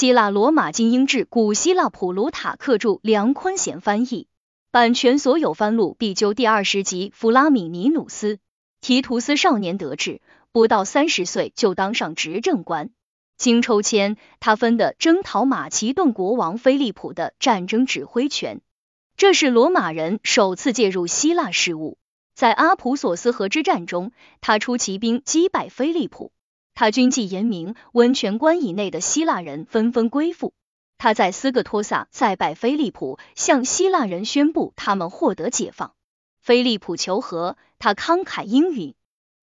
希腊罗马精英志，古希腊普鲁塔克著，梁坤贤翻译，版权所有。翻录必究第二十集。弗拉米尼努斯，提图斯少年得志，不到三十岁就当上执政官。经抽签，他分的征讨马其顿国王菲利普的战争指挥权，这是罗马人首次介入希腊事务。在阿普索斯河之战中，他出骑兵击败菲利普。他军纪严明，温泉关以内的希腊人纷纷归附。他在斯各托萨再拜菲利普，向希腊人宣布他们获得解放。菲利普求和，他慷慨应允。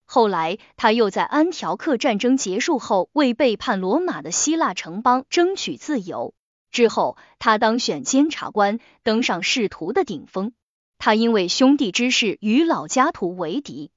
后来，他又在安条克战争结束后，为背叛罗马的希腊城邦争取自由。之后，他当选监察官，登上仕途的顶峰。他因为兄弟之事与老家图为敌。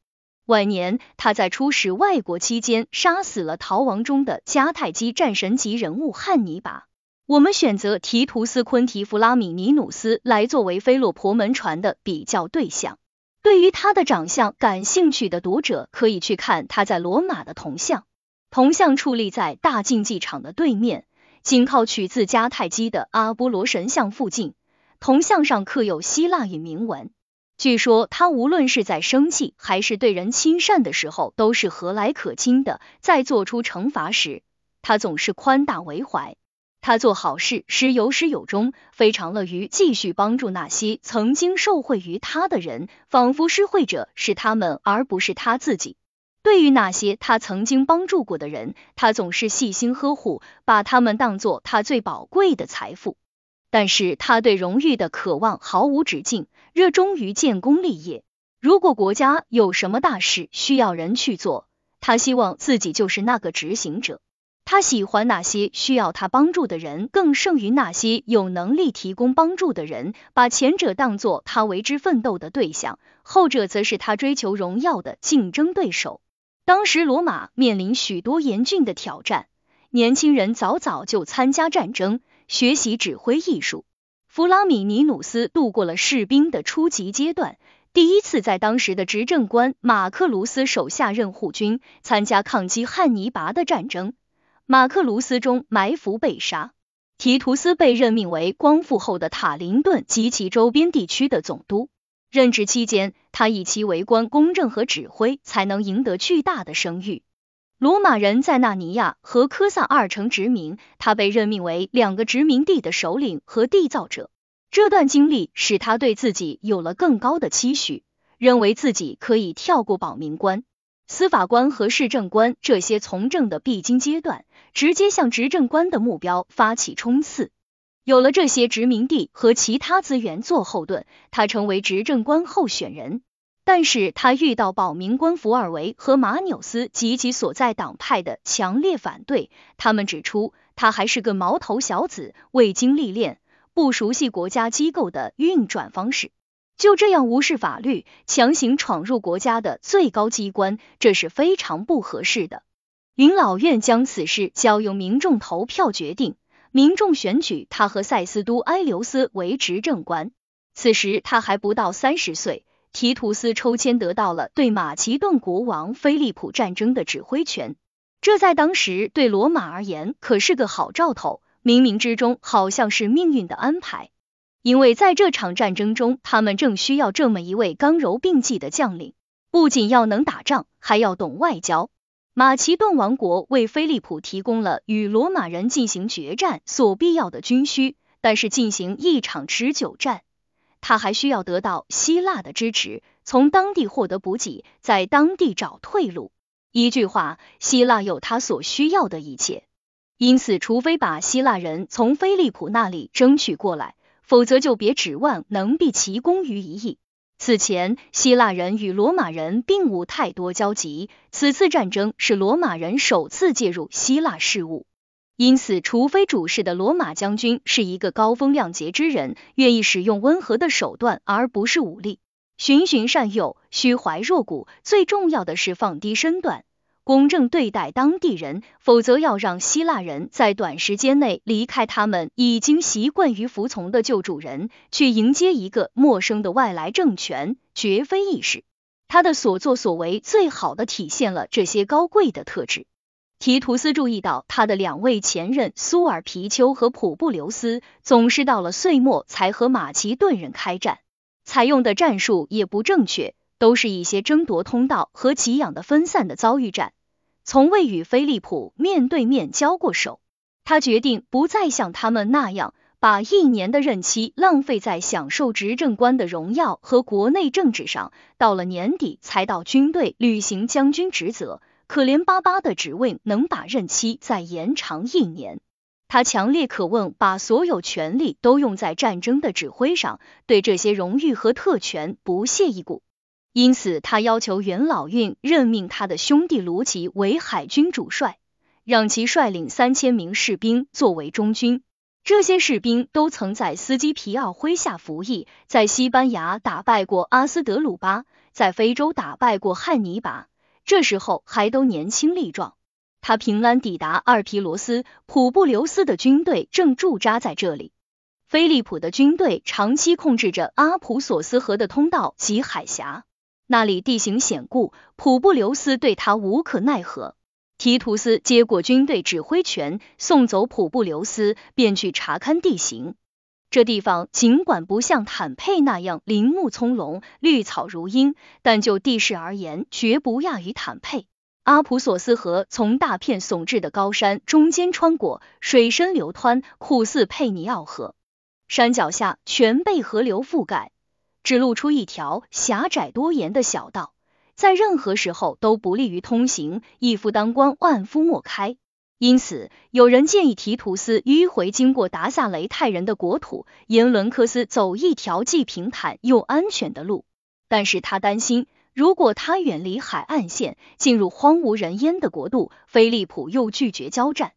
晚年，他在出使外国期间，杀死了逃亡中的迦太基战神级人物汉尼拔。我们选择提图斯昆提弗拉米尼努斯来作为菲洛婆门传的比较对象。对于他的长相感兴趣的读者，可以去看他在罗马的铜像。铜像矗立在大竞技场的对面，紧靠取自迦太基的阿波罗神像附近。铜像上刻有希腊语铭文。据说他无论是在生气还是对人亲善的时候，都是和蔼可亲的。在做出惩罚时，他总是宽大为怀。他做好事时有始有终，非常乐于继续帮助那些曾经受惠于他的人，仿佛施惠者是他们而不是他自己。对于那些他曾经帮助过的人，他总是细心呵护，把他们当做他最宝贵的财富。但是他对荣誉的渴望毫无止境，热衷于建功立业。如果国家有什么大事需要人去做，他希望自己就是那个执行者。他喜欢那些需要他帮助的人，更胜于那些有能力提供帮助的人。把前者当作他为之奋斗的对象，后者则是他追求荣耀的竞争对手。当时罗马面临许多严峻的挑战，年轻人早早就参加战争。学习指挥艺术，弗拉米尼努斯度过了士兵的初级阶段，第一次在当时的执政官马克卢斯手下任护军，参加抗击汉尼拔的战争。马克卢斯中埋伏被杀，提图斯被任命为光复后的塔林顿及其周边地区的总督。任职期间，他以其为官公正和指挥，才能赢得巨大的声誉。罗马人在纳尼亚和科萨二城殖民，他被任命为两个殖民地的首领和缔造者。这段经历使他对自己有了更高的期许，认为自己可以跳过保民官、司法官和市政官这些从政的必经阶段，直接向执政官的目标发起冲刺。有了这些殖民地和其他资源做后盾，他成为执政官候选人。但是他遇到保民官福尔维和马纽斯及其所在党派的强烈反对，他们指出他还是个毛头小子，未经历练，不熟悉国家机构的运转方式，就这样无视法律，强行闯入国家的最高机关，这是非常不合适的。元老院将此事交由民众投票决定，民众选举他和塞斯都埃留斯为执政官，此时他还不到三十岁。提图斯抽签得到了对马其顿国王菲利普战争的指挥权，这在当时对罗马而言可是个好兆头，冥冥之中好像是命运的安排，因为在这场战争中，他们正需要这么一位刚柔并济的将领，不仅要能打仗，还要懂外交。马其顿王国为菲利普提供了与罗马人进行决战所必要的军需，但是进行一场持久战。他还需要得到希腊的支持，从当地获得补给，在当地找退路。一句话，希腊有他所需要的一切。因此，除非把希腊人从菲利普那里争取过来，否则就别指望能毕其功于一役。此前，希腊人与罗马人并无太多交集，此次战争是罗马人首次介入希腊事务。因此，除非主事的罗马将军是一个高风亮节之人，愿意使用温和的手段而不是武力，循循善诱，虚怀若谷，最重要的是放低身段，公正对待当地人，否则要让希腊人在短时间内离开他们已经习惯于服从的旧主人，去迎接一个陌生的外来政权，绝非易事。他的所作所为最好的体现了这些高贵的特质。提图斯注意到他的两位前任苏尔皮丘和普布留斯总是到了岁末才和马其顿人开战，采用的战术也不正确，都是一些争夺通道和给养的分散的遭遇战，从未与菲利普面对面交过手。他决定不再像他们那样。把一年的任期浪费在享受执政官的荣耀和国内政治上，到了年底才到军队履行将军职责，可怜巴巴的只为能把任期再延长一年。他强烈渴望把所有权力都用在战争的指挥上，对这些荣誉和特权不屑一顾。因此，他要求元老院任命他的兄弟卢奇为海军主帅，让其率领三千名士兵作为中军。这些士兵都曾在斯基皮奥麾下服役，在西班牙打败过阿斯德鲁巴，在非洲打败过汉尼拔，这时候还都年轻力壮。他平安抵达阿尔皮罗斯，普布留斯的军队正驻扎在这里。菲利普的军队长期控制着阿普索斯河的通道及海峡，那里地形险固，普布留斯对他无可奈何。提图斯接过军队指挥权，送走普布留斯，便去查勘地形。这地方尽管不像坦佩那样林木葱茏、绿草如茵，但就地势而言，绝不亚于坦佩。阿普索斯河从大片耸峙的高山中间穿过，水深流湍，酷似佩尼奥河。山脚下全被河流覆盖，只露出一条狭窄多岩的小道。在任何时候都不利于通行，一夫当关，万夫莫开。因此，有人建议提图斯迂回经过达萨雷泰人的国土，沿伦克斯走一条既平坦又安全的路。但是他担心，如果他远离海岸线，进入荒无人烟的国度，菲利普又拒绝交战，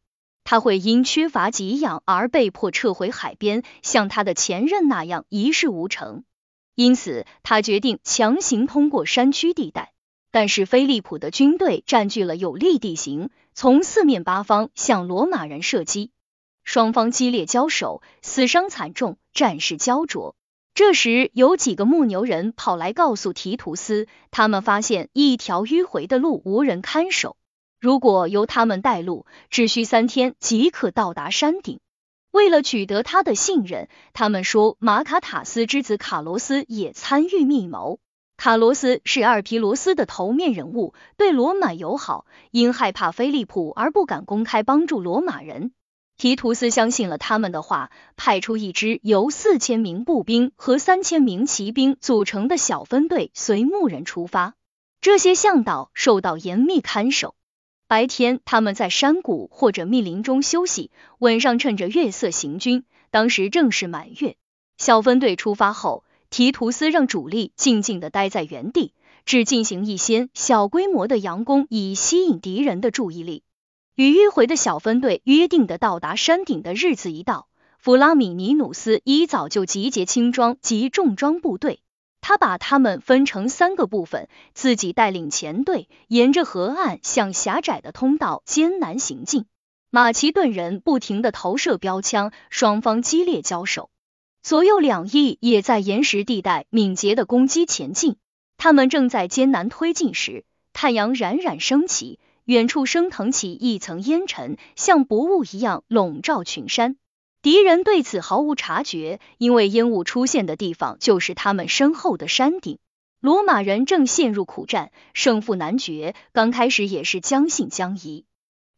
他会因缺乏给养而被迫撤回海边，像他的前任那样一事无成。因此，他决定强行通过山区地带。但是菲利普的军队占据了有利地形，从四面八方向罗马人射击，双方激烈交手，死伤惨重，战事焦灼。这时，有几个牧牛人跑来告诉提图斯，他们发现一条迂回的路无人看守，如果由他们带路，只需三天即可到达山顶。为了取得他的信任，他们说马卡塔斯之子卡罗斯也参与密谋。卡罗斯是阿尔皮罗斯的头面人物，对罗马友好，因害怕菲利普而不敢公开帮助罗马人。提图斯相信了他们的话，派出一支由四千名步兵和三千名骑兵组成的小分队随牧人出发。这些向导受到严密看守，白天他们在山谷或者密林中休息，晚上趁着月色行军。当时正是满月。小分队出发后。提图斯让主力静静的待在原地，只进行一些小规模的佯攻，以吸引敌人的注意力。与迂回的小分队约定的到达山顶的日子一到，弗拉米尼努斯一早就集结轻装及重装部队，他把他们分成三个部分，自己带领前队沿着河岸向狭窄的通道艰难行进。马其顿人不停的投射标枪，双方激烈交手。左右两翼也在岩石地带敏捷的攻击前进。他们正在艰难推进时，太阳冉冉升起，远处升腾起一层烟尘，像薄雾一样笼罩群山。敌人对此毫无察觉，因为烟雾出现的地方就是他们身后的山顶。罗马人正陷入苦战，胜负难决。刚开始也是将信将疑，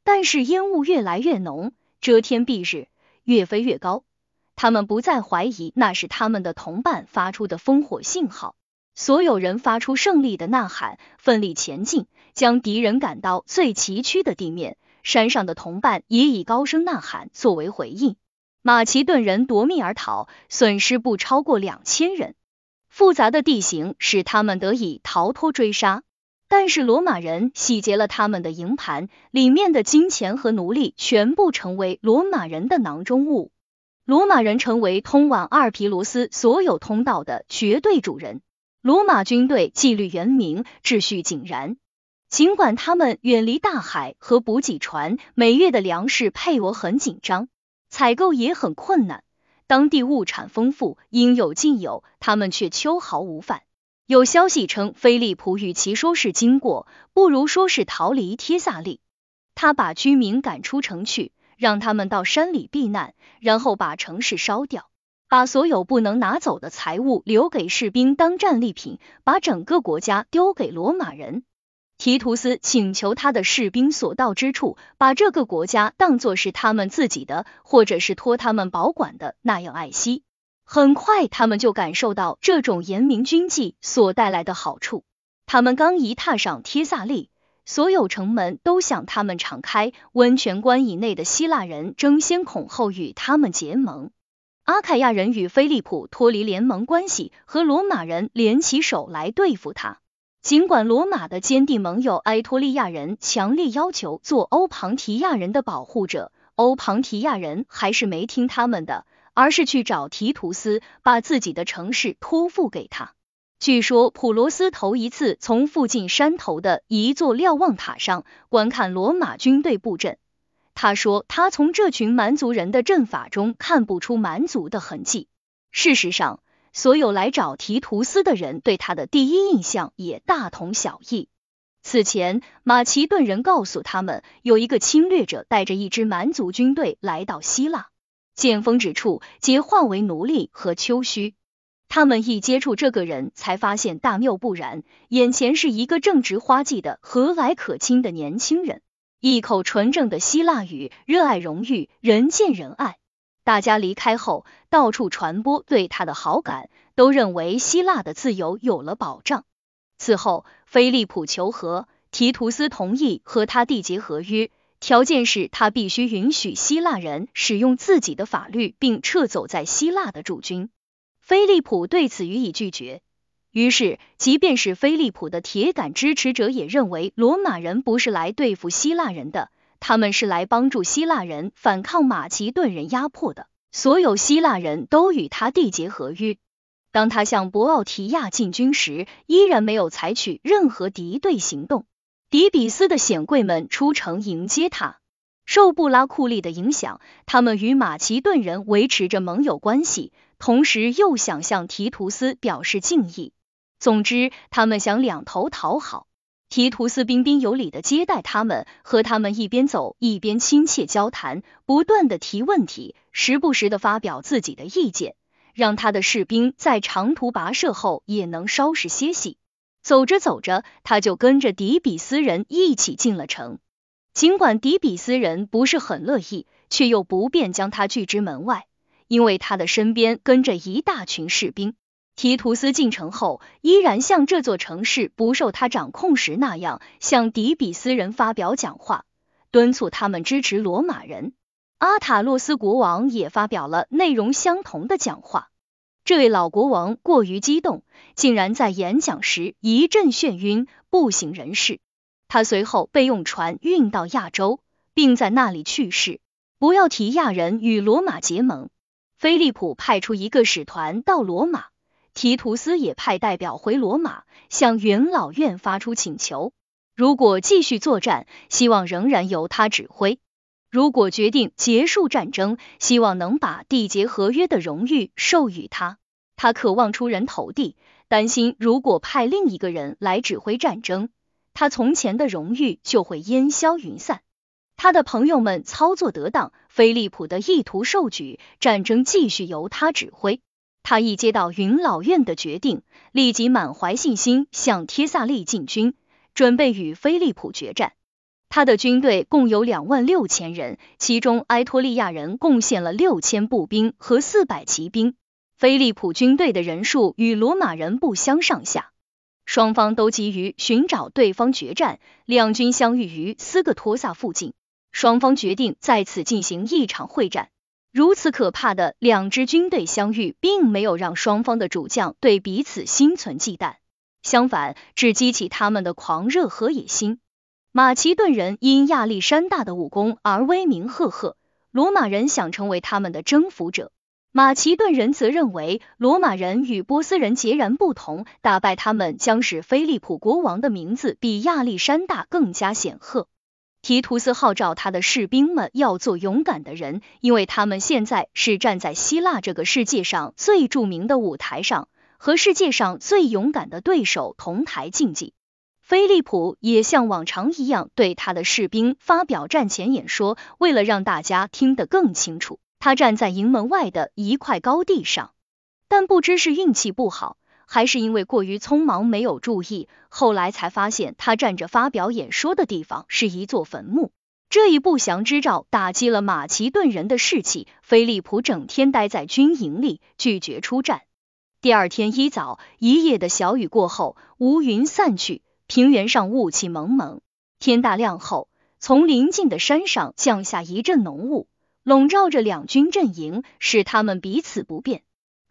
但是烟雾越来越浓，遮天蔽日，越飞越高。他们不再怀疑那是他们的同伴发出的烽火信号，所有人发出胜利的呐喊，奋力前进，将敌人赶到最崎岖的地面。山上的同伴也以高声呐喊作为回应。马其顿人夺命而逃，损失不超过两千人。复杂的地形使他们得以逃脱追杀，但是罗马人洗劫了他们的营盘，里面的金钱和奴隶全部成为罗马人的囊中物。罗马人成为通往阿尔皮罗斯所有通道的绝对主人。罗马军队纪律严明，秩序井然。尽管他们远离大海和补给船，每月的粮食配额很紧张，采购也很困难。当地物产丰富，应有尽有，他们却秋毫无犯。有消息称，菲利普与其说是经过，不如说是逃离帖萨利。他把居民赶出城去，让他们到山里避难，然后把城市烧掉，把所有不能拿走的财物留给士兵当战利品，把整个国家丢给罗马人。提图斯请求他的士兵所到之处，把这个国家当作是他们自己的，或者是托他们保管的那样爱惜。很快，他们就感受到这种严明军纪所带来的好处。他们刚一踏上帖萨利，所有城门都向他们敞开，温泉关以内的希腊人争先恐后与他们结盟。阿凯亚人与菲利普脱离联盟关系，和罗马人联起手来对付他。尽管罗马的坚定盟友埃托利亚人强烈要求做欧庞提亚人的保护者，欧庞提亚人还是没听他们的，而是去找提图斯，把自己的城市托付给他。据说普罗斯头一次从附近山头的一座瞭望塔上观看罗马军队布阵，他说他从这群蛮族人的阵法中看不出蛮族的痕迹。事实上。所有来找提图斯的人对他的第一印象也大同小异。此前，马其顿人告诉他们，有一个侵略者带着一支蛮族军队来到希腊，见风指处皆化为奴隶和丘墟。他们一接触这个人，才发现大谬不然，眼前是一个正值花季的和蔼可亲的年轻人，一口纯正的希腊语，热爱荣誉，人见人爱。大家离开后，到处传播对他的好感，都认为希腊的自由有了保障。此后，菲利普求和，提图斯同意和他缔结合约，条件是他必须允许希腊人使用自己的法律，并撤走在希腊的驻军。菲利普对此予以拒绝。于是，即便是菲利普的铁杆支持者，也认为罗马人不是来对付希腊人的。他们是来帮助希腊人反抗马其顿人压迫的，所有希腊人都与他缔结合约。当他向博奥提亚进军时，依然没有采取任何敌对行动。迪比斯的显贵们出城迎接他，受布拉库利的影响，他们与马其顿人维持着盟友关系，同时又想向提图斯表示敬意。总之，他们想两头讨好。提图斯彬彬有礼的接待他们，和他们一边走一边亲切交谈，不断的提问题，时不时的发表自己的意见，让他的士兵在长途跋涉后也能稍事歇息。走着走着，他就跟着迪比斯人一起进了城。尽管迪比斯人不是很乐意，却又不便将他拒之门外，因为他的身边跟着一大群士兵。提图斯进城后，依然像这座城市不受他掌控时那样，向迪比斯人发表讲话，敦促他们支持罗马人。阿塔洛斯国王也发表了内容相同的讲话。这位老国王过于激动，竟然在演讲时一阵眩晕，不省人事。他随后被用船运到亚洲，并在那里去世。不要提亚人与罗马结盟。菲利普派出一个使团到罗马。提图斯也派代表回罗马，向元老院发出请求：如果继续作战，希望仍然由他指挥；如果决定结束战争，希望能把缔结合约的荣誉授予他。他渴望出人头地，担心如果派另一个人来指挥战争，他从前的荣誉就会烟消云散。他的朋友们操作得当，菲利普的意图受举，战争继续由他指挥。他一接到云老院的决定，立即满怀信心向帖萨利进军，准备与菲利普决战。他的军队共有两万六千人，其中埃托利亚人贡献了六千步兵和四百骑兵。菲利普军队的人数与罗马人不相上下，双方都急于寻找对方决战。两军相遇于斯克托萨附近，双方决定在此进行一场会战。如此可怕的两支军队相遇，并没有让双方的主将对彼此心存忌惮，相反，只激起他们的狂热和野心。马其顿人因亚历山大的武功而威名赫赫，罗马人想成为他们的征服者。马其顿人则认为罗马人与波斯人截然不同，打败他们将使菲利普国王的名字比亚历山大更加显赫。提图斯号召他的士兵们要做勇敢的人，因为他们现在是站在希腊这个世界上最著名的舞台上，和世界上最勇敢的对手同台竞技。菲利普也像往常一样对他的士兵发表战前演说。为了让大家听得更清楚，他站在营门外的一块高地上。但不知是运气不好，还是因为过于匆忙没有注意，后来才发现他站着发表演说的地方是一座坟墓。这一不祥之兆打击了马其顿人的士气。菲利普整天待在军营里，拒绝出战。第二天一早，一夜的小雨过后，乌云散去。平原上雾气蒙蒙，天大亮后，从邻近的山上降下一阵浓雾，笼罩着两军阵营，使他们彼此不便。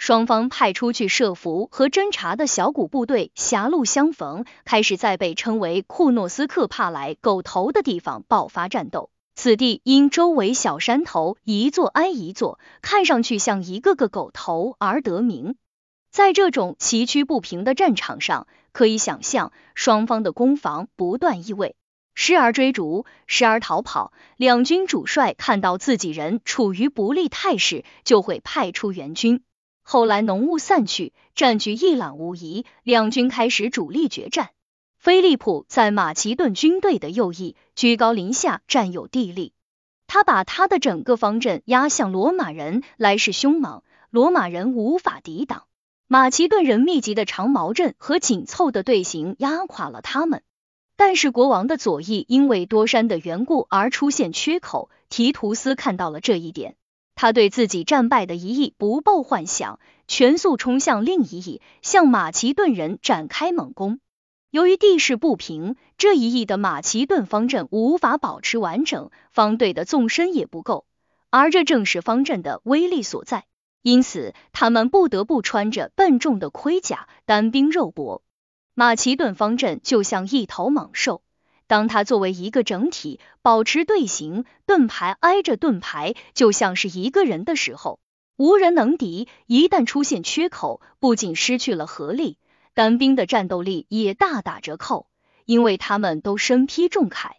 双方派出去设伏和侦察的小股部队狭路相逢，开始在被称为库诺斯克帕莱狗头的地方爆发战斗。此地因周围小山头一座挨一座，看上去像一个个狗头而得名。在这种崎岖不平的战场上，可以想象双方的攻防不断移位，时而追逐，时而逃跑。两军主帅看到自己人处于不利态势，就会派出援军。后来浓雾散去，战局一览无遗，两军开始主力决战。菲利普在马其顿军队的右翼，居高临下，占有地利。他把他的整个方阵压向罗马人，来势凶猛，罗马人无法抵挡。马其顿人密集的长矛阵和紧凑的队形压垮了他们，但是国王的左翼因为多山的缘故而出现缺口。提图斯看到了这一点，他对自己战败的一役不抱幻想，全速冲向另一翼，向马其顿人展开猛攻。由于地势不平，这一翼的马其顿方阵无法保持完整，方队的纵深也不够，而这正是方阵的威力所在。因此，他们不得不穿着笨重的盔甲，单兵肉搏。马其顿方阵就像一头猛兽，当它作为一个整体保持队形，盾牌挨着盾牌，就像是一个人的时候，无人能敌。一旦出现缺口，不仅失去了合力，单兵的战斗力也大打折扣，因为他们都身披重铠，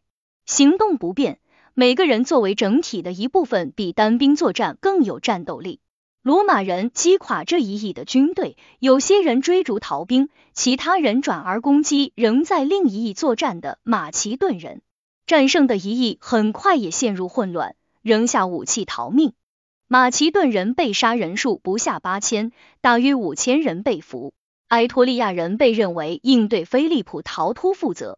行动不便。每个人作为整体的一部分，比单兵作战更有战斗力。罗马人击垮这一翼的军队，有些人追逐逃兵，其他人转而攻击仍在另一翼作战的马其顿人。战胜的一翼很快也陷入混乱，扔下武器逃命。马其顿人被杀人数不下八千，大约五千人被俘。埃托利亚人被认为应对菲利普逃脱负责，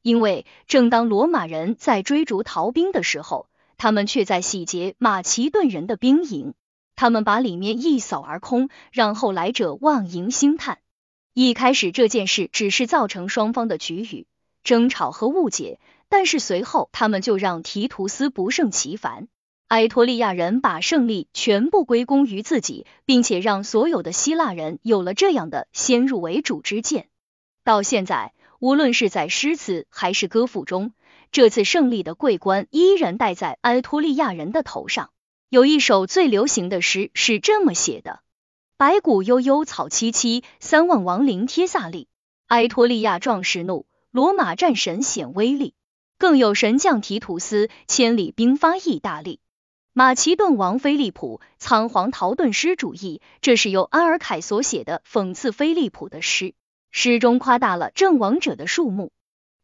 因为正当罗马人在追逐逃兵的时候，他们却在洗劫马其顿人的兵营。他们把里面一扫而空，让后来者望迎兴叹。一开始这件事只是造成双方的局语、争吵和误解，但是随后他们就让提图斯不胜其烦。埃托利亚人把胜利全部归功于自己，并且让所有的希腊人有了这样的先入为主之见。到现在，无论是在诗词还是歌赋中，这次胜利的桂冠依然戴在埃托利亚人的头上。有一首最流行的诗是这么写的：白骨悠悠，草萋萋，三万亡灵贴萨利。埃托利亚壮士怒，罗马战神显威力。更有神将提图斯，千里兵发意大利。马其顿王菲利普仓皇逃遁失主义，这是由阿尔凯所写的讽刺菲利普的诗，诗中夸大了阵亡者的数目。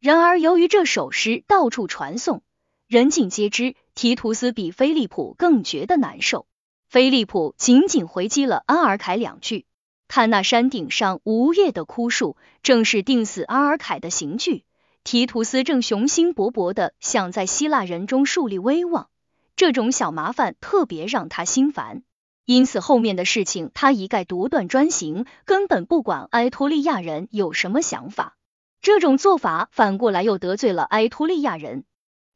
然而由于这首诗到处传颂。人尽皆知，提图斯比菲利普更觉得难受。菲利普仅仅回击了阿尔凯两句：“看那山顶上无叶的枯树，正是定死阿尔凯的刑具。”提图斯正雄心勃勃的想在希腊人中树立威望，这种小麻烦特别让他心烦，因此后面的事情他一概独断专行，根本不管埃托利亚人有什么想法。这种做法反过来又得罪了埃托利亚人。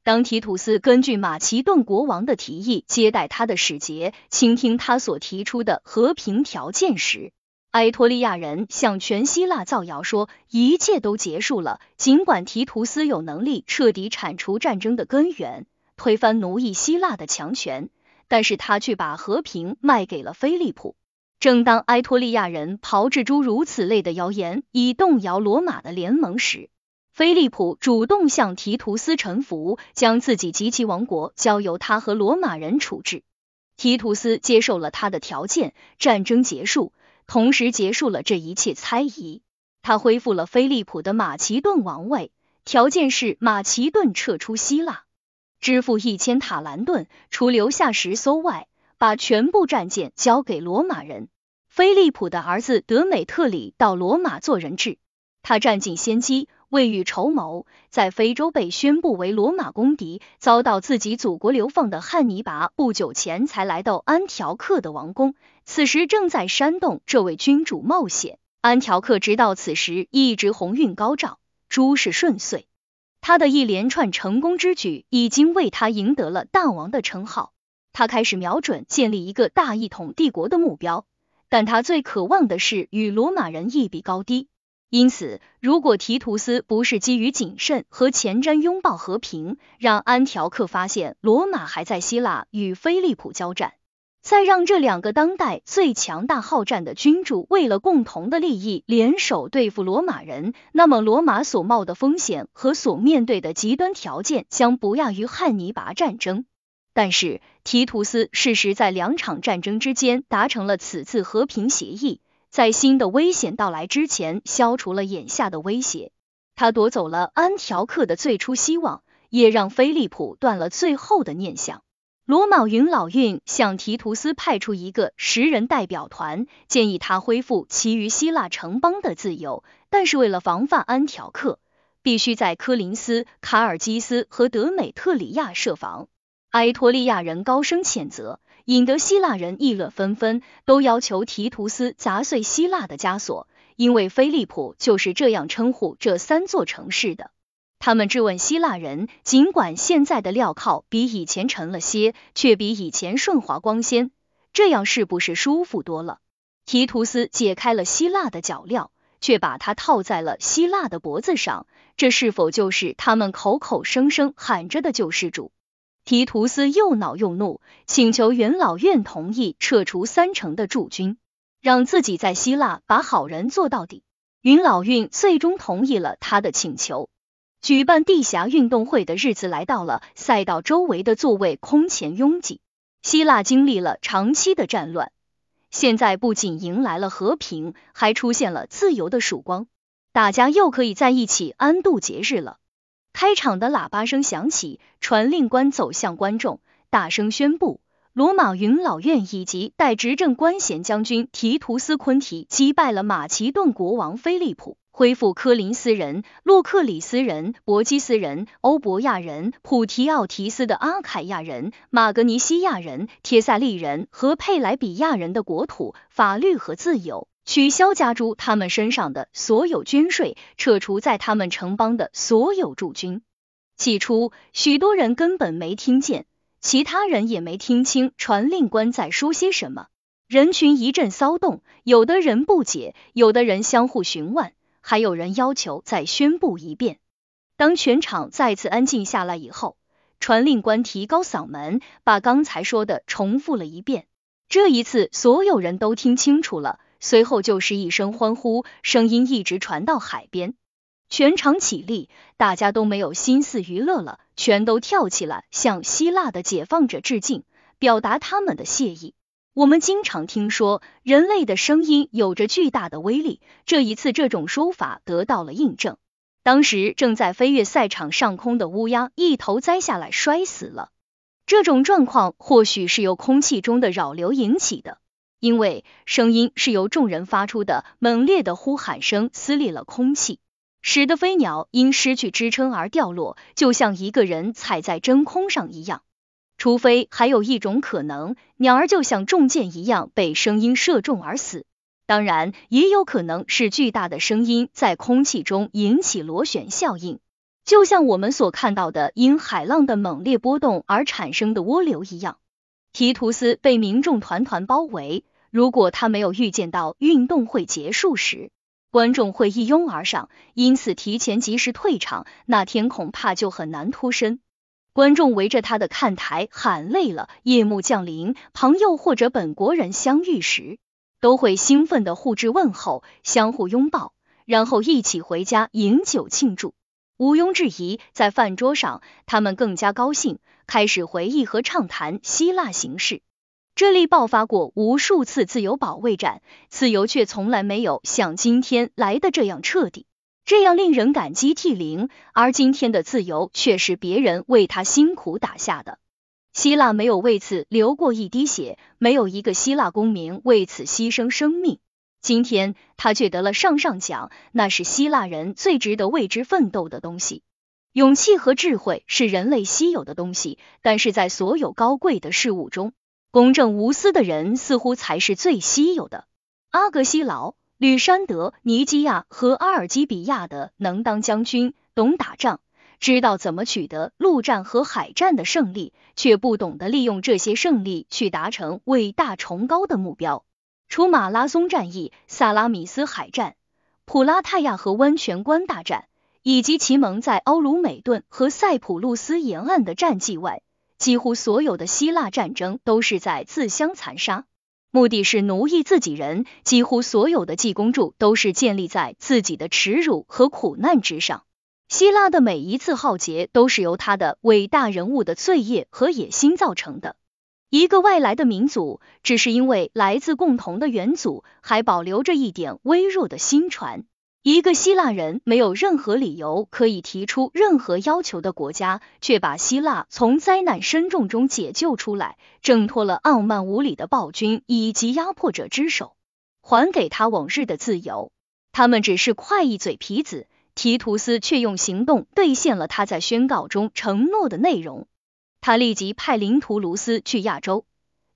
当提图斯根据马其顿国王的提议接待他的使节，倾听他所提出的和平条件时，埃托利亚人向全希腊造谣说一切都结束了。尽管提图斯有能力彻底铲除战争的根源，推翻奴役希腊的强权，但是他却把和平卖给了菲利普。正当埃托利亚人炮制诸如此类的谣言，以动摇罗马的联盟时，菲利普主动向提图斯臣服，将自己及其王国交由他和罗马人处置。提图斯接受了他的条件，战争结束，同时结束了这一切猜疑。他恢复了菲利普的马其顿王位，条件是马其顿撤出希腊，支付一千塔兰顿，除留下十艘外，把全部战舰交给罗马人。菲利普的儿子德美特里到罗马做人质，他占尽先机。未雨绸缪，在非洲被宣布为罗马公敌，遭到自己祖国流放的汉尼拔，不久前才来到安条克的王宫，此时正在煽动这位君主冒险。安条克直到此时一直鸿运高照，诸事顺遂。他的一连串成功之举，已经为他赢得了大王的称号。他开始瞄准建立一个大一统帝国的目标，但他最渴望的是与罗马人一比高低。因此，如果提图斯不是基于谨慎和前瞻拥抱和平，让安条克发现罗马还在希腊与菲利普交战，再让这两个当代最强大好战的君主为了共同的利益联手对付罗马人，那么罗马所冒的风险和所面对的极端条件将不亚于汉尼拔战争。但是，提图斯事实在两场战争之间达成了此次和平协议。在新的危险到来之前，消除了眼下的威胁。他夺走了安条克的最初希望，也让菲利普断了最后的念想。罗马云老运向提图斯派出一个十人代表团，建议他恢复其余希腊城邦的自由，但是为了防范安条克，必须在科林斯、卡尔基斯和德美特里亚设防。埃托利亚人高声谴责。引得希腊人议论纷纷，都要求提图斯砸碎希腊的枷锁，因为菲利普就是这样称呼这三座城市的。他们质问希腊人，尽管现在的镣铐比以前沉了些，却比以前顺滑光鲜，这样是不是舒服多了？提图斯解开了希腊的脚镣，却把它套在了希腊的脖子上，这是否就是他们口口声声喊着的救世主？提图斯又恼又怒，请求元老院同意撤除三成的驻军，让自己在希腊把好人做到底。元老院最终同意了他的请求。举办地峡运动会的日子来到了，赛道周围的座位空前拥挤。希腊经历了长期的战乱，现在不仅迎来了和平，还出现了自由的曙光，大家又可以在一起安度节日了。开场的喇叭声响起，传令官走向观众，大声宣布：罗马元老院以及代执政官衔将军提图斯昆提击败了马其顿国王菲利普，恢复科林斯人、洛克里斯人、博基斯人、欧伯亚人、普提奥提斯的阿凯亚人、马格尼西亚人、帖萨利人和佩莱比亚人的国土、法律和自由。取消加诸他们身上的所有军税，撤除在他们城邦的所有驻军。起初，许多人根本没听见，其他人也没听清传令官在说些什么。人群一阵骚动，有的人不解，有的人相互询问，还有人要求再宣布一遍。当全场再次安静下来以后，传令官提高嗓门，把刚才说的重复了一遍。这一次，所有人都听清楚了。随后就是一声欢呼，声音一直传到海边，全场起立，大家都没有心思娱乐了，全都跳起来向希腊的解放者致敬，表达他们的谢意。我们经常听说人类的声音有着巨大的威力，这一次这种说法得到了印证。当时正在飞越赛场上空的乌鸦一头栽下来摔死了，这种状况或许是由空气中的扰流引起的。因为声音是由众人发出的，猛烈的呼喊声撕裂了空气，使得飞鸟因失去支撑而掉落，就像一个人踩在真空上一样。除非还有一种可能，鸟儿就像中箭一样被声音射中而死。当然，也有可能是巨大的声音在空气中引起螺旋效应，就像我们所看到的因海浪的猛烈波动而产生的涡流一样。提图斯被民众团团包围，如果他没有预见到运动会结束时，观众会一拥而上，因此提前及时退场，那天恐怕就很难脱身。观众围着他的看台喊累了，夜幕降临，朋友或者本国人相遇时，都会兴奋的互致问候，相互拥抱，然后一起回家饮酒庆祝。毋庸置疑，在饭桌上，他们更加高兴，开始回忆和畅谈希腊形势。这里爆发过无数次自由保卫战，自由却从来没有像今天来的这样彻底，这样令人感激涕零。而今天的自由却是别人为他辛苦打下的。希腊没有为此流过一滴血，没有一个希腊公民为此牺牲生命。今天他却得了上上奖，那是希腊人最值得为之奋斗的东西。勇气和智慧是人类稀有的东西，但是在所有高贵的事物中，公正无私的人似乎才是最稀有的。阿格西劳、吕山德、尼基亚和阿尔基比亚的能当将军，懂打仗，知道怎么取得陆战和海战的胜利，却不懂得利用这些胜利去达成伟大崇高的目标。除马拉松战役、萨拉米斯海战、普拉泰亚和温泉关大战，以及其蒙在奥鲁美顿和塞浦路斯沿岸的战绩外，几乎所有的希腊战争都是在自相残杀，目的是奴役自己人。几乎所有的济公柱都是建立在自己的耻辱和苦难之上。希腊的每一次浩劫都是由他的伟大人物的罪业和野心造成的。一个外来的民族，只是因为来自共同的元祖，还保留着一点微弱的新传。一个希腊人没有任何理由可以提出任何要求的国家，却把希腊从灾难深重中解救出来，挣脱了傲慢无礼的暴君以及压迫者之手，还给他往日的自由。他们只是快意嘴皮子，提图斯却用行动兑现了他在宣告中承诺的内容。他立即派林图卢斯去亚洲，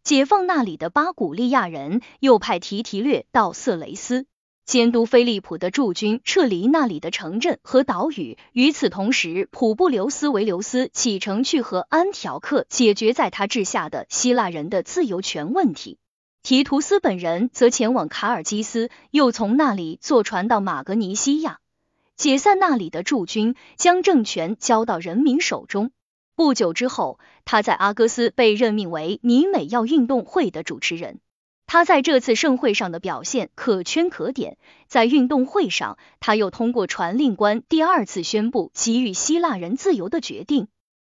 解放那里的巴古利亚人，又派提提略到色雷斯。监督菲利普的驻军撤离那里的城镇和岛屿。与此同时，普布留斯维留斯启程去和安条克解决在他治下的希腊人的自由权问题。提图斯本人则前往卡尔基斯，又从那里坐船到马格尼西亚，解散那里的驻军，将政权交到人民手中。不久之后，他在阿戈斯被任命为尼美要运动会的主持人。他在这次盛会上的表现可圈可点。在运动会上，他又通过传令官第二次宣布给予希腊人自由的决定。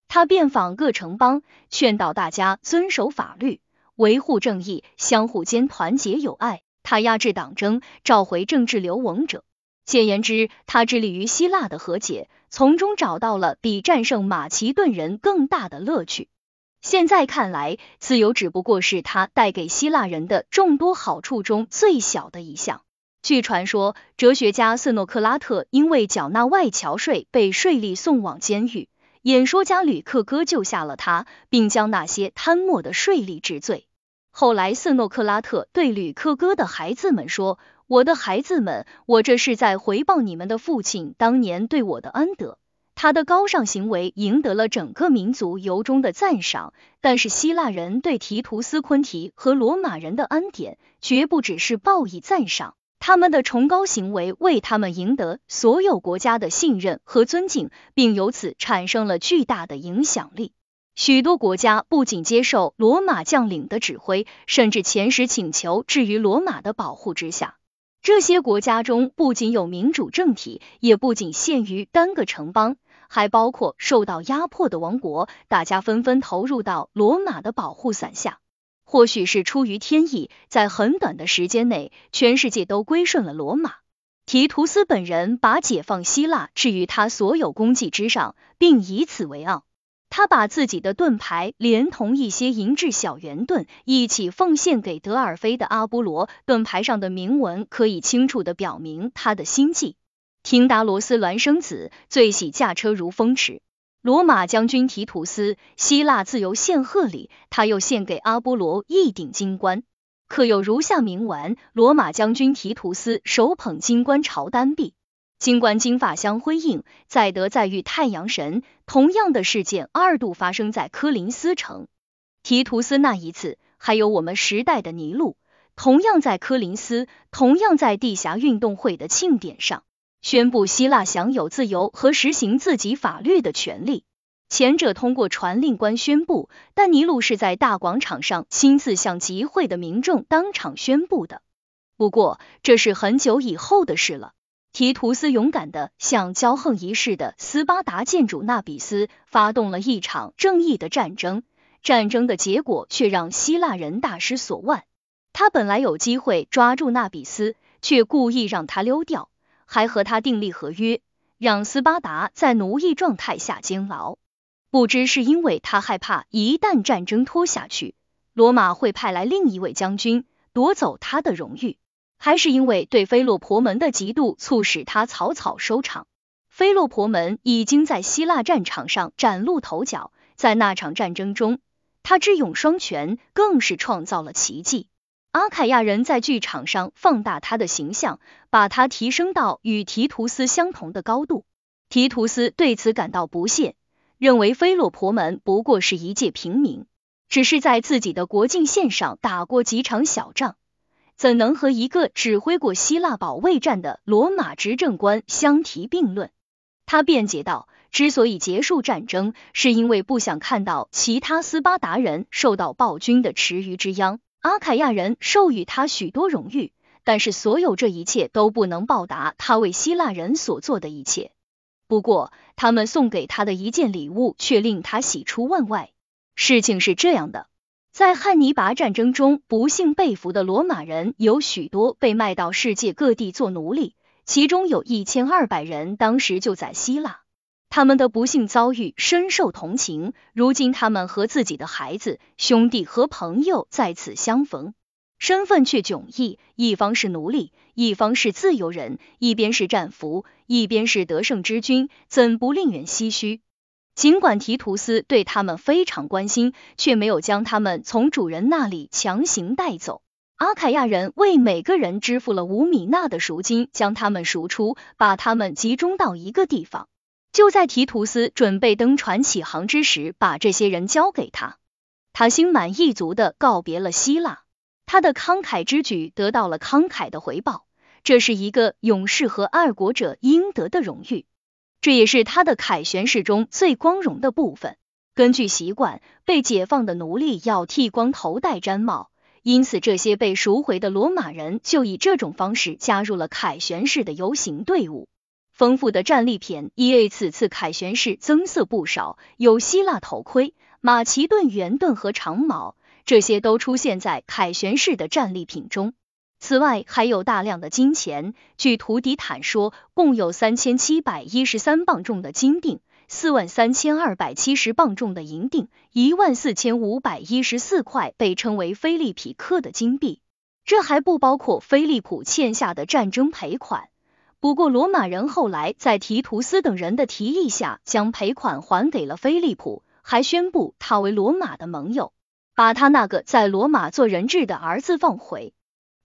他遍访各城邦，劝导大家遵守法律，维护正义，相互间团结友爱。他压制党争，召回政治流亡者。简言之，他致力于希腊的和解，从中找到了比战胜马其顿人更大的乐趣。现在看来，自由只不过是他带给希腊人的众多好处中最小的一项。据传说，哲学家色诺克拉特因为缴纳外侨税被税吏送往监狱，演说家吕克哥救下了他，并将那些贪墨的税吏治罪。后来，色诺克拉特对吕克哥的孩子们说：“我的孩子们，我这是在回报你们的父亲当年对我的恩德。”他的高尚行为赢得了整个民族由衷的赞赏，但是希腊人对提图斯昆提和罗马人的恩典绝不只是报以赞赏，他们的崇高行为为他们赢得所有国家的信任和尊敬，并由此产生了巨大的影响力。许多国家不仅接受罗马将领的指挥，甚至遣使请求置于罗马的保护之下。这些国家中不仅有民主政体，也不仅限于单个城邦。还包括受到压迫的王国，大家纷纷投入到罗马的保护伞下。或许是出于天意，在很短的时间内，全世界都归顺了罗马。提图斯本人把解放希腊置于他所有功绩之上，并以此为傲。他把自己的盾牌连同一些银质小圆盾一起奉献给德尔菲的阿波罗。盾牌上的铭文可以清楚的表明他的心迹。廷达罗斯孪生子，最喜驾车如风驰。罗马将军提图斯，希腊自由献贺礼，他又献给阿波罗一顶金冠，刻有如下铭文：罗马将军提图斯手捧金冠朝丹壁，金冠金发相辉映，在德在遇太阳神。同样的事件二度发生在科林斯城。提图斯那一次，还有我们时代的尼禄，同样在科林斯，同样在地下运动会的庆典上。宣布希腊享有自由和实行自己法律的权利。前者通过传令官宣布，但尼禄是在大广场上亲自向集会的民众当场宣布的。不过这是很久以后的事了。提图斯勇敢的向骄横一世的斯巴达建主纳比斯发动了一场正义的战争，战争的结果却让希腊人大失所望。他本来有机会抓住纳比斯，却故意让他溜掉，还和他订立合约，让斯巴达在奴役状态下监牢。不知是因为他害怕一旦战争拖下去，罗马会派来另一位将军夺走他的荣誉，还是因为对菲洛婆门的嫉妒促使他草草收场。菲洛婆门已经在希腊战场上崭露头角，在那场战争中，他智勇双全，更是创造了奇迹。阿凯亚人在剧场上放大他的形象，把他提升到与提图斯相同的高度。提图斯对此感到不屑。认为菲洛婆门不过是一介平民，只是在自己的国境线上打过几场小仗，怎能和一个指挥过希腊保卫战的罗马执政官相提并论？他辩解道：“之所以结束战争，是因为不想看到其他斯巴达人受到暴君的池鱼之殃。阿凯亚人授予他许多荣誉，但是所有这一切都不能报答他为希腊人所做的一切。”不过，他们送给他的一件礼物却令他喜出望外。事情是这样的，在汉尼拔战争中，不幸被俘的罗马人有许多被卖到世界各地做奴隶，其中有一千二百人当时就在希腊。他们的不幸遭遇深受同情，如今他们和自己的孩子、兄弟和朋友在此相逢。身份却迥异，一方是奴隶，一方是自由人；一边是战俘，一边是得胜之君，怎不令人唏嘘？尽管提图斯对他们非常关心，却没有将他们从主人那里强行带走。阿凯亚人为每个人支付了五米纳的赎金，将他们赎出，把他们集中到一个地方。就在提图斯准备登船起航之时，把这些人交给他，他心满意足的告别了希腊。他的慷慨之举得到了慷慨的回报，这是一个勇士和爱国者应得的荣誉，这也是他的凯旋式中最光荣的部分。根据习惯，被解放的奴隶要剃光头戴毡帽，因此这些被赎回的罗马人就以这种方式加入了凯旋式的游行队伍。丰富的战利品也为此次凯旋式增色不少，有希腊头盔、马其顿圆盾和长矛。这些都出现在凯旋式的战利品中。此外，还有大量的金钱。据图迪坦说，共有三千七百一十三磅重的金锭，四万三千二百七十磅重的银锭，一万四千五百一十四块被称为菲利匹克的金币。这还不包括菲利普欠下的战争赔款。不过，罗马人后来在提图斯等人的提议下，将赔款还给了菲利普，还宣布他为罗马的盟友。把他那个在罗马做人质的儿子放回。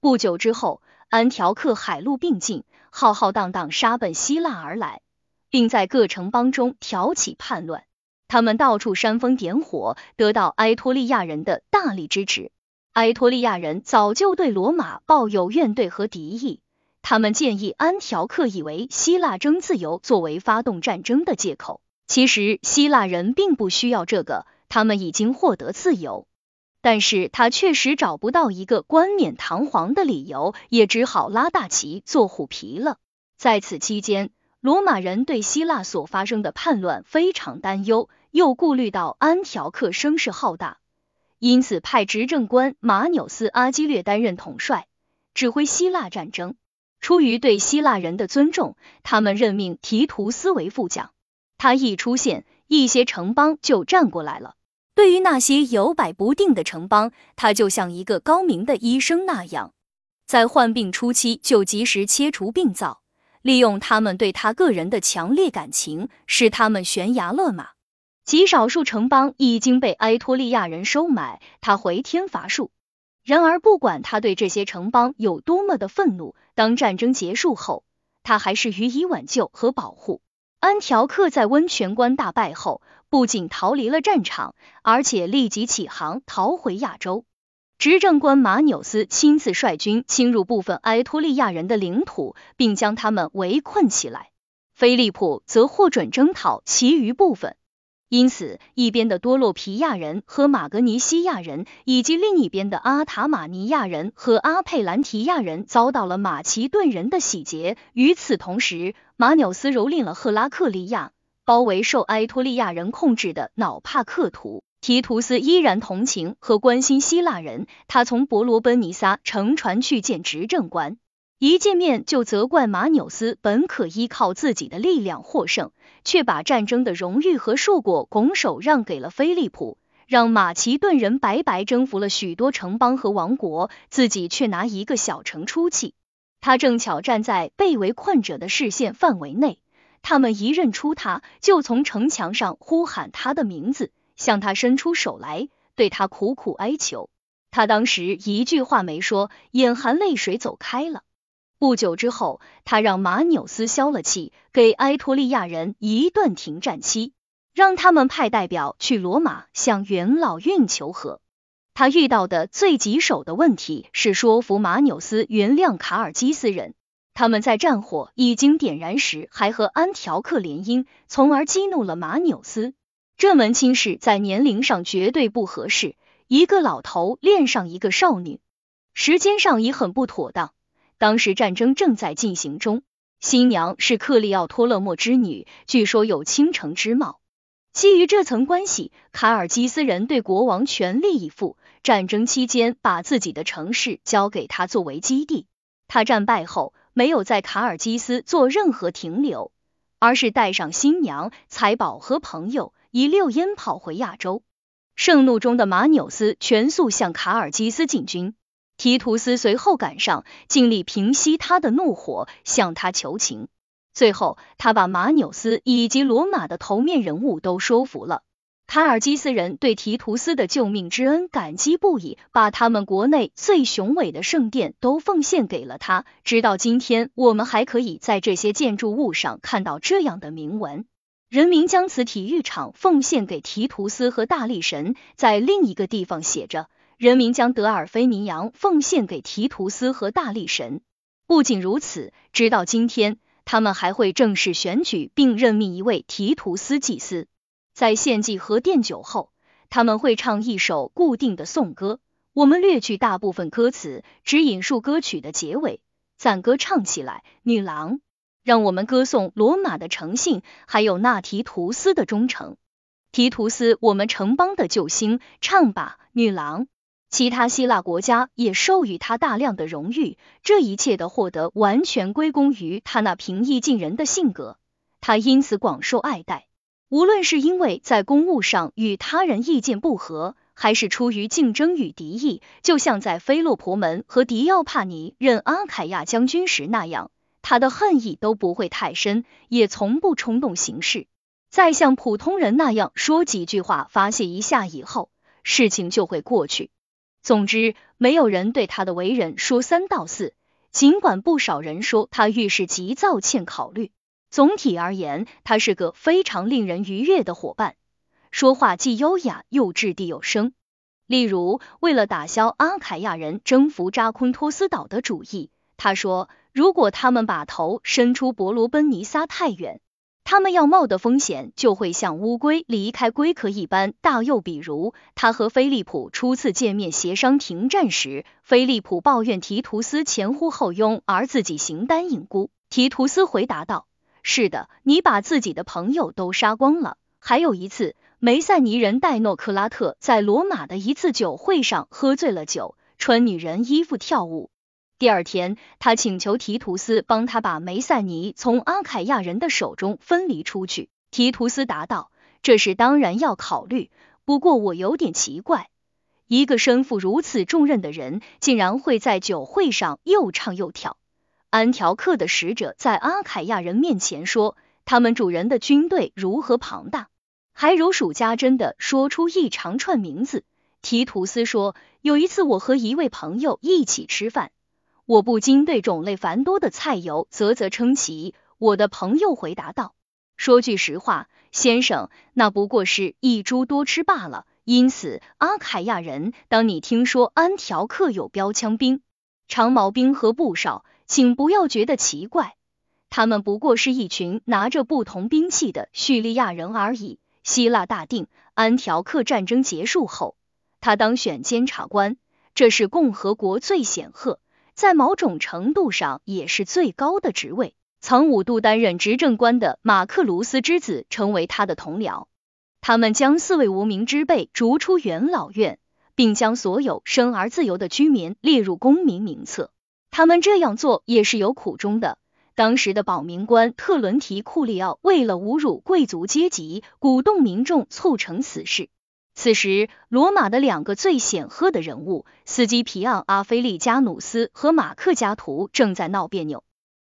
不久之后，安条克海陆并进，浩浩荡荡杀奔希腊而来，并在各城邦中挑起叛乱。他们到处煽风点火，得到埃托利亚人的大力支持。埃托利亚人早就对罗马抱有怨怼和敌意，他们建议安条克以为希腊争自由作为发动战争的借口。其实希腊人并不需要这个，他们已经获得自由。但是他确实找不到一个冠冕堂皇的理由，也只好拉大旗做虎皮了。在此期间，罗马人对希腊所发生的叛乱非常担忧，又顾虑到安条克声势浩大，因此派执政官马纽斯·阿基略担任统帅，指挥希腊战争。出于对希腊人的尊重，他们任命提图斯为副将。他一出现，一些城邦就站过来了。对于那些摇摆不定的城邦，他就像一个高明的医生那样，在患病初期就及时切除病灶，利用他们对他个人的强烈感情，使他们悬崖勒马。极少数城邦已经被埃托利亚人收买，他回天乏术。然而，不管他对这些城邦有多么的愤怒，当战争结束后，他还是予以挽救和保护。安条克在温泉关大败后。不仅逃离了战场，而且立即起航逃回亚洲。执政官马纽斯亲自率军侵入部分埃托利亚人的领土，并将他们围困起来。菲利普则获准征讨其余部分。因此，一边的多洛皮亚人和马格尼西亚人，以及另一边的阿塔马尼亚人和阿佩兰提亚人，遭到了马其顿人的洗劫。与此同时，马纽斯蹂躏了赫拉克利亚。包围受埃托利亚人控制的瑙帕克图，提图斯依然同情和关心希腊人，他从伯罗奔尼撒乘船去见执政官，一见面就责怪马纽斯本可依靠自己的力量获胜，却把战争的荣誉和硕果拱手让给了菲利普。让马其顿人白白征服了许多城邦和王国，自己却拿一个小城出气。他正巧站在被围困者的视线范围内，他们一认出他，就从城墙上呼喊他的名字，向他伸出手来，对他苦苦哀求。他当时一句话没说，眼含泪水走开了。不久之后，他让马纽斯消了气，给埃托利亚人一段停战期。让他们派代表去罗马向元老院求和。他遇到的最棘手的问题是说服马纽斯原谅卡尔基斯人。他们在战火已经点燃时还和安条克联姻，从而激怒了马纽斯。这门亲事在年龄上绝对不合适，一个老头恋上一个少女，时间上也很不妥当。当时战争正在进行中，新娘是克利奥托勒莫之女，据说有倾城之貌。基于这层关系，卡尔基斯人对国王全力以赴。战争期间，把自己的城市交给他作为基地。他战败后，没有在卡尔基斯做任何停留，而是带上新娘、财宝和朋友，一溜烟跑回亚洲。盛怒中的马纽斯全速向卡尔基斯进军，提图斯随后赶上，尽力平息他的怒火，向他求情。最后，他把马纽斯以及罗马的头面人物都说服了。卡尔基斯人对提图斯的救命之恩感激不已，把他们国内最雄伟的圣殿都奉献给了他。直到今天，我们还可以在这些建筑物上看到这样的铭文：人民将此体育场奉献给提图斯和大力神。在另一个地方写着：人民将德尔菲尼扬奉献给提图斯和大力神。不仅如此，直到今天。他们还会正式选举并任命一位提图斯祭司，在献祭和奠酒后，他们会唱一首固定的颂歌。我们略去大部分歌词，只引述歌曲的结尾。赞歌唱起来，女郎，让我们歌颂罗马的诚信，还有那提图斯的忠诚。提图斯，我们城邦的救星，唱吧，女郎。其他希腊国家也授予他大量的荣誉，这一切的获得完全归功于他那平易近人的性格，他因此广受爱戴。无论是因为在公务上与他人意见不合，还是出于竞争与敌意，就像在菲洛婆门和迪奥帕尼任阿凯亚将军时那样，他的恨意都不会太深，也从不冲动行事。再像普通人那样说几句话发泄一下以后，事情就会过去。总之，没有人对他的为人说三道四。尽管不少人说他遇事急躁、欠考虑，总体而言，他是个非常令人愉悦的伙伴，说话既优雅又掷地有声。例如，为了打消阿凯亚人征服扎昆托斯岛的主意，他说，如果他们把头伸出伯罗奔尼撒太远。他们要冒的风险就会像乌龟离开龟壳一般大。又比如，他和菲利普初次见面协商停战时，菲利普抱怨提图斯前呼后拥，而自己形单影孤。提图斯回答道：“是的，你把自己的朋友都杀光了。还有一次，梅塞尼人戴诺克拉特在罗马的一次酒会上喝醉了酒，穿女人衣服跳舞。”第二天，他请求提图斯帮他把梅塞尼从阿凯亚人的手中分离出去。提图斯答道：“这事当然要考虑，不过我有点奇怪，一个身负如此重任的人，竟然会在酒会上又唱又跳。”安条克的使者在阿凯亚人面前说，他们主人的军队如何庞大，还如数家珍的说出一长串名字。提图斯说：“有一次，我和一位朋友一起吃饭。”我不禁对种类繁多的菜肴啧啧称奇。我的朋友回答道：“说句实话，先生，那不过是一猪多吃罢了。因此，阿凯亚人，当你听说安条克有标枪兵、长矛兵和步哨，请不要觉得奇怪，他们不过是一群拿着不同兵器的叙利亚人而已。”希腊大定，安条克战争结束后，他当选监察官，这是共和国最显赫。在某种程度上也是最高的职位。曾五度担任执政官的马克卢斯之子成为他的同僚。他们将四位无名之辈逐出元老院，并将所有生而自由的居民列入公民名册。他们这样做也是有苦衷的。当时的保民官特伦提库利奥为了侮辱贵族阶级，鼓动民众促成此事。此时，罗马的两个最显赫的人物斯基皮昂·阿菲利加努斯和马克加图正在闹别扭。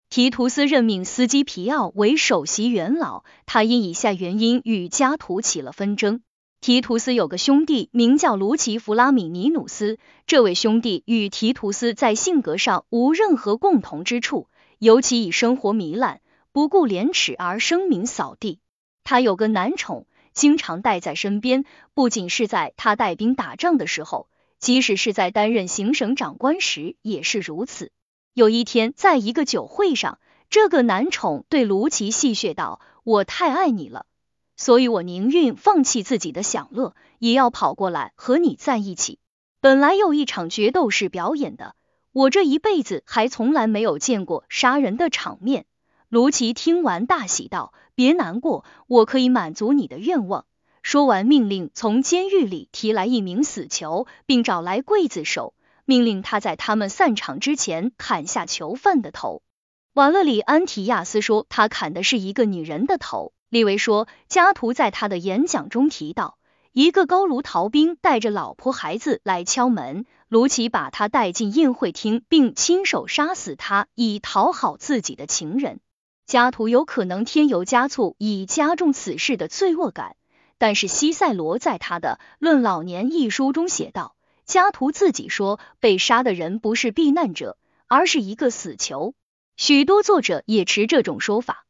提图斯任命斯基皮奥为首席元老，他因以下原因与加图起了纷争。提图斯有个兄弟名叫卢奇弗拉米尼努斯，这位兄弟与提图斯在性格上无任何共同之处，尤其以生活糜烂、不顾廉耻而声名扫地。他有个男宠，经常带在身边，不仅是在他带兵打仗的时候，即使是在担任行省长官时也是如此。有一天，在一个酒会上，这个男宠对卢奇戏谑道：“我太爱你了。”所以，我宁愿放弃自己的享乐，也要跑过来和你在一起。本来有一场决斗是表演的，我这一辈子还从来没有见过杀人的场面。卢奇听完大喜道：“别难过，我可以满足你的愿望。”说完，命令从监狱里提来一名死囚，并找来刽子手，命令他在他们散场之前砍下囚犯的头。瓦勒里安提亚斯说，他砍的是一个女人的头。利维说，加图在他的演讲中提到，一个高卢逃兵带着老婆孩子来敲门，卢奇把他带进宴会厅，并亲手杀死他，以讨好自己的情人。加图有可能添油加醋，以加重此事的罪恶感。但是西塞罗在他的《论老年》一书中写道，加图自己说，被杀的人不是避难者，而是一个死囚。许多作者也持这种说法。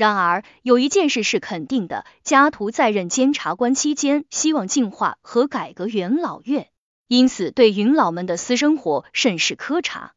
然而，有一件事是肯定的：家徒在任监察官期间，希望净化和改革元老院，因此对元老们的私生活甚是苛查。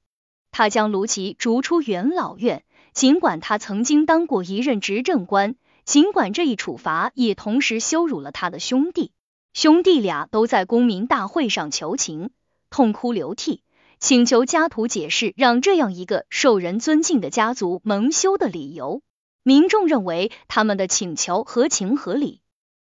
他将卢奇逐出元老院，尽管他曾经当过一任执政官，尽管这一处罚也同时羞辱了他的兄弟。兄弟俩都在公民大会上求情，痛哭流涕，请求家徒解释让这样一个受人尊敬的家族蒙羞的理由。民众认为他们的请求合情合理，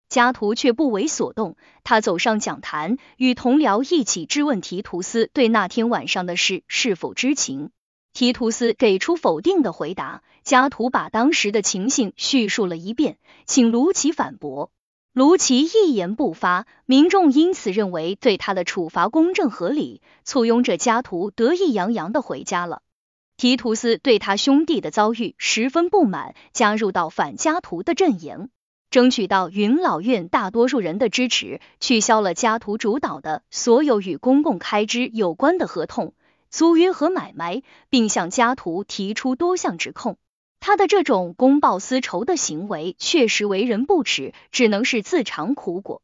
加图却不为所动。他走上讲坛，与同僚一起质问提图斯对那天晚上的事是否知情。提图斯给出否定的回答。加图把当时的情形叙述了一遍，请卢奇反驳。卢奇一言不发，民众因此认为对他的处罚公正合理，簇拥着加图得意洋洋的回家了。提图斯对他兄弟的遭遇十分不满，加入到反家徒的阵营，争取到云老院大多数人的支持，取消了家图主导的所有与公共开支有关的合同、租约和买卖，并向家图提出多项指控。他的这种公报私仇的行为确实为人不齿，只能是自尝苦果。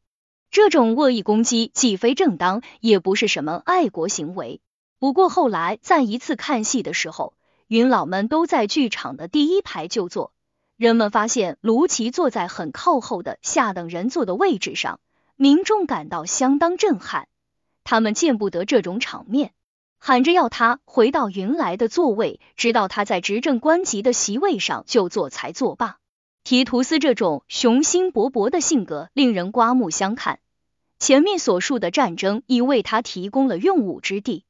这种恶意攻击既非正当，也不是什么爱国行为。不过后来在一次看戏的时候，云老们都在剧场的第一排就坐，人们发现卢奇坐在很靠后的下等人坐的位置上，民众感到相当震撼。他们见不得这种场面，喊着要他回到原来的座位，直到他在执政官级的席位上就坐才作罢。提图斯这种雄心勃勃的性格令人刮目相看。前面所述的战争已为他提供了用武之地。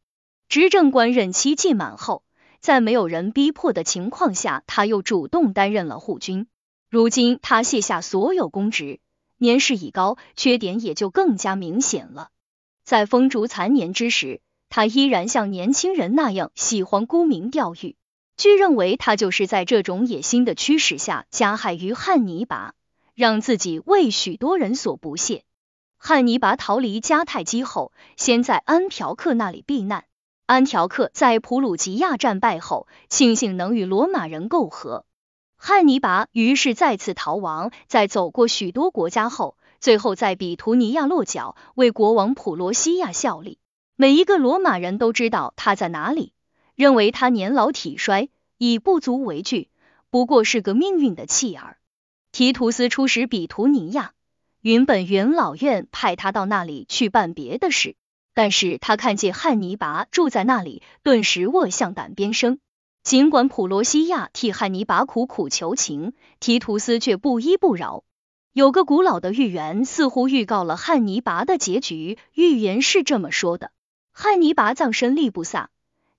执政官任期届满后，在没有人逼迫的情况下，他又主动担任了护军。如今他卸下所有公职，年事已高，缺点也就更加明显了。在风烛残年之时，他依然像年轻人那样喜欢沽名钓誉。据认为，他就是在这种野心的驱使下加害于汉尼拔，让自己为许多人所不屑。汉尼拔逃离迦太基后，先在安条克那里避难。安条克在普鲁吉亚战败后，庆幸能与罗马人媾和。汉尼拔于是再次逃亡，在走过许多国家后，最后在比图尼亚落脚，为国王普罗西亚效力。每一个罗马人都知道他在哪里，认为他年老体衰，已不足为惧，不过是个命运的弃儿。提图斯出使比图尼亚，原本元老院派他到那里去办别的事。但是他看见汉尼拔住在那里，顿时卧向胆边生。尽管普罗西亚替汉尼拔苦苦求情，提图斯却不依不饶。有个古老的预言似乎预告了汉尼拔的结局。预言是这么说的：汉尼拔葬身利布萨，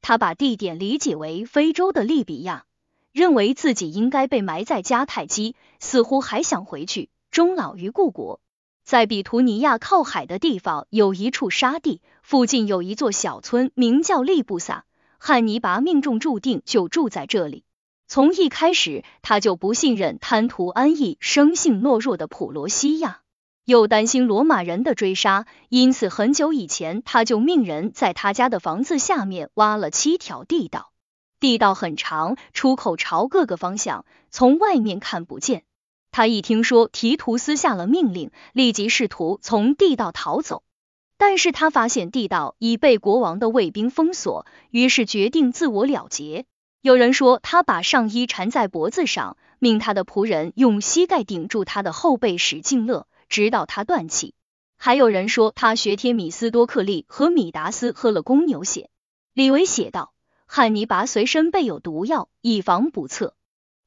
他把地点理解为非洲的利比亚，认为自己应该被埋在迦太基，似乎还想回去终老于故国。在比图尼亚靠海的地方有一处沙地，附近有一座小村，名叫利布萨。汉尼拔命中注定就住在这里。从一开始，他就不信任贪图安逸、生性懦弱的普罗西亚，又担心罗马人的追杀，因此很久以前他就命人在他家的房子下面挖了七条地道。地道很长，出口朝各个方向，从外面看不见。他一听说提图斯下了命令，立即试图从地道逃走，但是他发现地道已被国王的卫兵封锁，于是决定自我了结。有人说他把上衣缠在脖子上，命他的仆人用膝盖顶住他的后背使劲勒，直到他断气。还有人说他学贴米斯多克利和米达斯喝了公牛血。李维写道：汉尼拔随身备有毒药，以防不测。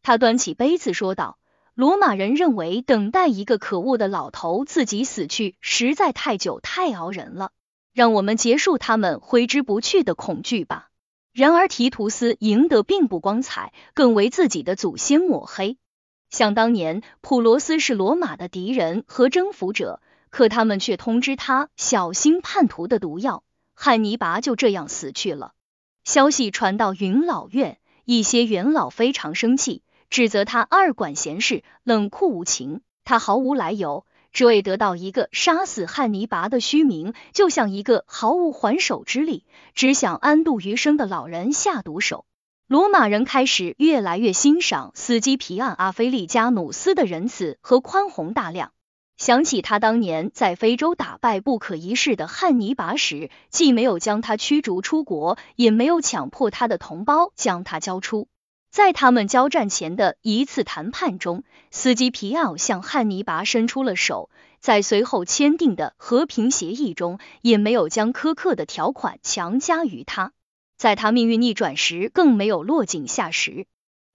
他端起杯子说道。罗马人认为等待一个可恶的老头自己死去实在太久太熬人了，让我们结束他们挥之不去的恐惧吧。然而提图斯赢得并不光彩，更为自己的祖先抹黑。想当年普罗斯是罗马的敌人和征服者，可他们却通知他小心叛徒的毒药，汉尼拔就这样死去了。消息传到云老院，一些元老非常生气。指责他二管闲事，冷酷无情。他毫无来由，只为得到一个杀死汉尼拔的虚名，就像一个毫无还手之力、只想安度余生的老人下毒手。罗马人开始越来越欣赏斯基皮安·阿菲利加努斯的仁慈和宽宏大量。想起他当年在非洲打败不可一世的汉尼拔时，既没有将他驱逐出国，也没有强迫他的同胞将他交出。在他们交战前的一次谈判中，斯基皮奥向汉尼拔伸出了手，在随后签订的和平协议中，也没有将苛刻的条款强加于他。在他命运逆转时，更没有落井下石。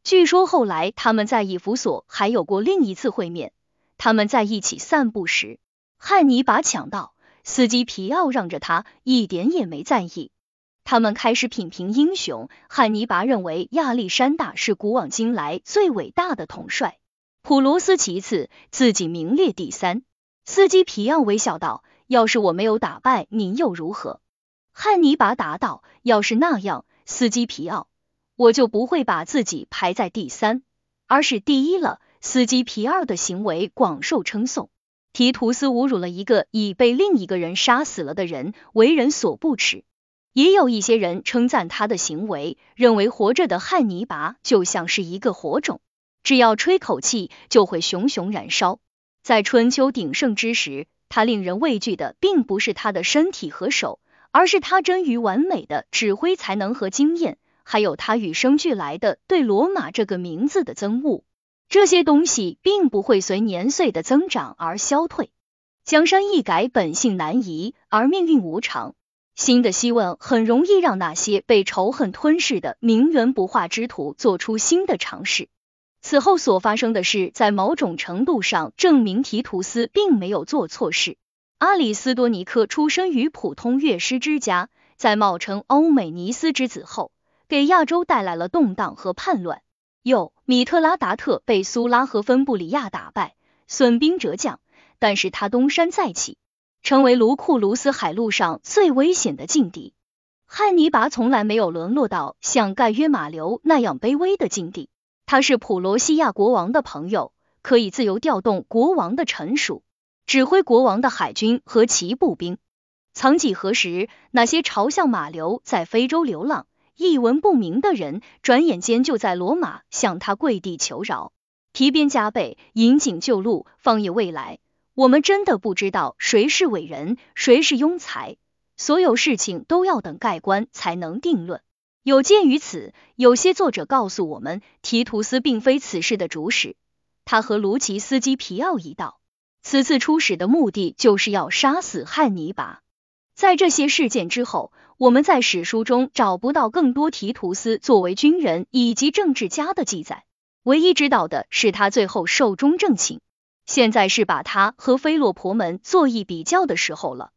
据说后来他们在以弗所还有过另一次会面。他们在一起散步时，汉尼拔抢道，斯基皮奥让着他，一点也没在意。他们开始品评英雄。汉尼拔认为亚历山大是古往今来最伟大的统帅，普罗斯其次，自己名列第三。斯基皮奥微笑道：“要是我没有打败您又如何？”汉尼拔答道：“要是那样，斯基皮奥，我就不会把自己排在第三，而是第一了。”斯基皮奥的行为广受称颂。提图斯侮辱了一个已被另一个人杀死了的人，为人所不齿。也有一些人称赞他的行为，认为活着的汉尼拔就像是一个火种，只要吹口气就会熊熊燃烧。在春秋鼎盛之时，他令人畏惧的并不是他的身体和手，而是他臻于完美的指挥才能和经验，还有他与生俱来的对罗马这个名字的憎恶。这些东西并不会随年岁的增长而消退。江山易改，本性难移，而命运无常。新的希望很容易让那些被仇恨吞噬的名媛不化之徒做出新的尝试。此后所发生的事，在某种程度上证明提图斯并没有做错事。阿里斯多尼克出生于普通乐师之家，在冒称欧美尼斯之子后，给亚洲带来了动荡和叛乱。又米特拉达特被苏拉和芬布里亚打败，损兵折将，但是他东山再起。成为卢库卢斯海路上最危险的劲敌。汉尼拔从来没有沦落到像盖约马留那样卑微的境地。他是普罗西亚国王的朋友，可以自由调动国王的臣属，指挥国王的海军和骑步兵。曾几何时，那些嘲笑马留在非洲流浪、一文不名的人，转眼间就在罗马向他跪地求饶，提鞭加倍，引颈就戮，放眼未来。我们真的不知道谁是伟人，谁是庸才。所有事情都要等盖棺才能定论。有鉴于此，有些作者告诉我们，提图斯并非此事的主使，他和卢奇斯基皮奥一道，此次出使的目的就是要杀死汉尼拔。在这些事件之后，我们在史书中找不到更多提图斯作为军人以及政治家的记载，唯一知道的是他最后寿终正寝。现在是把他和菲洛婆们做一比较的时候了。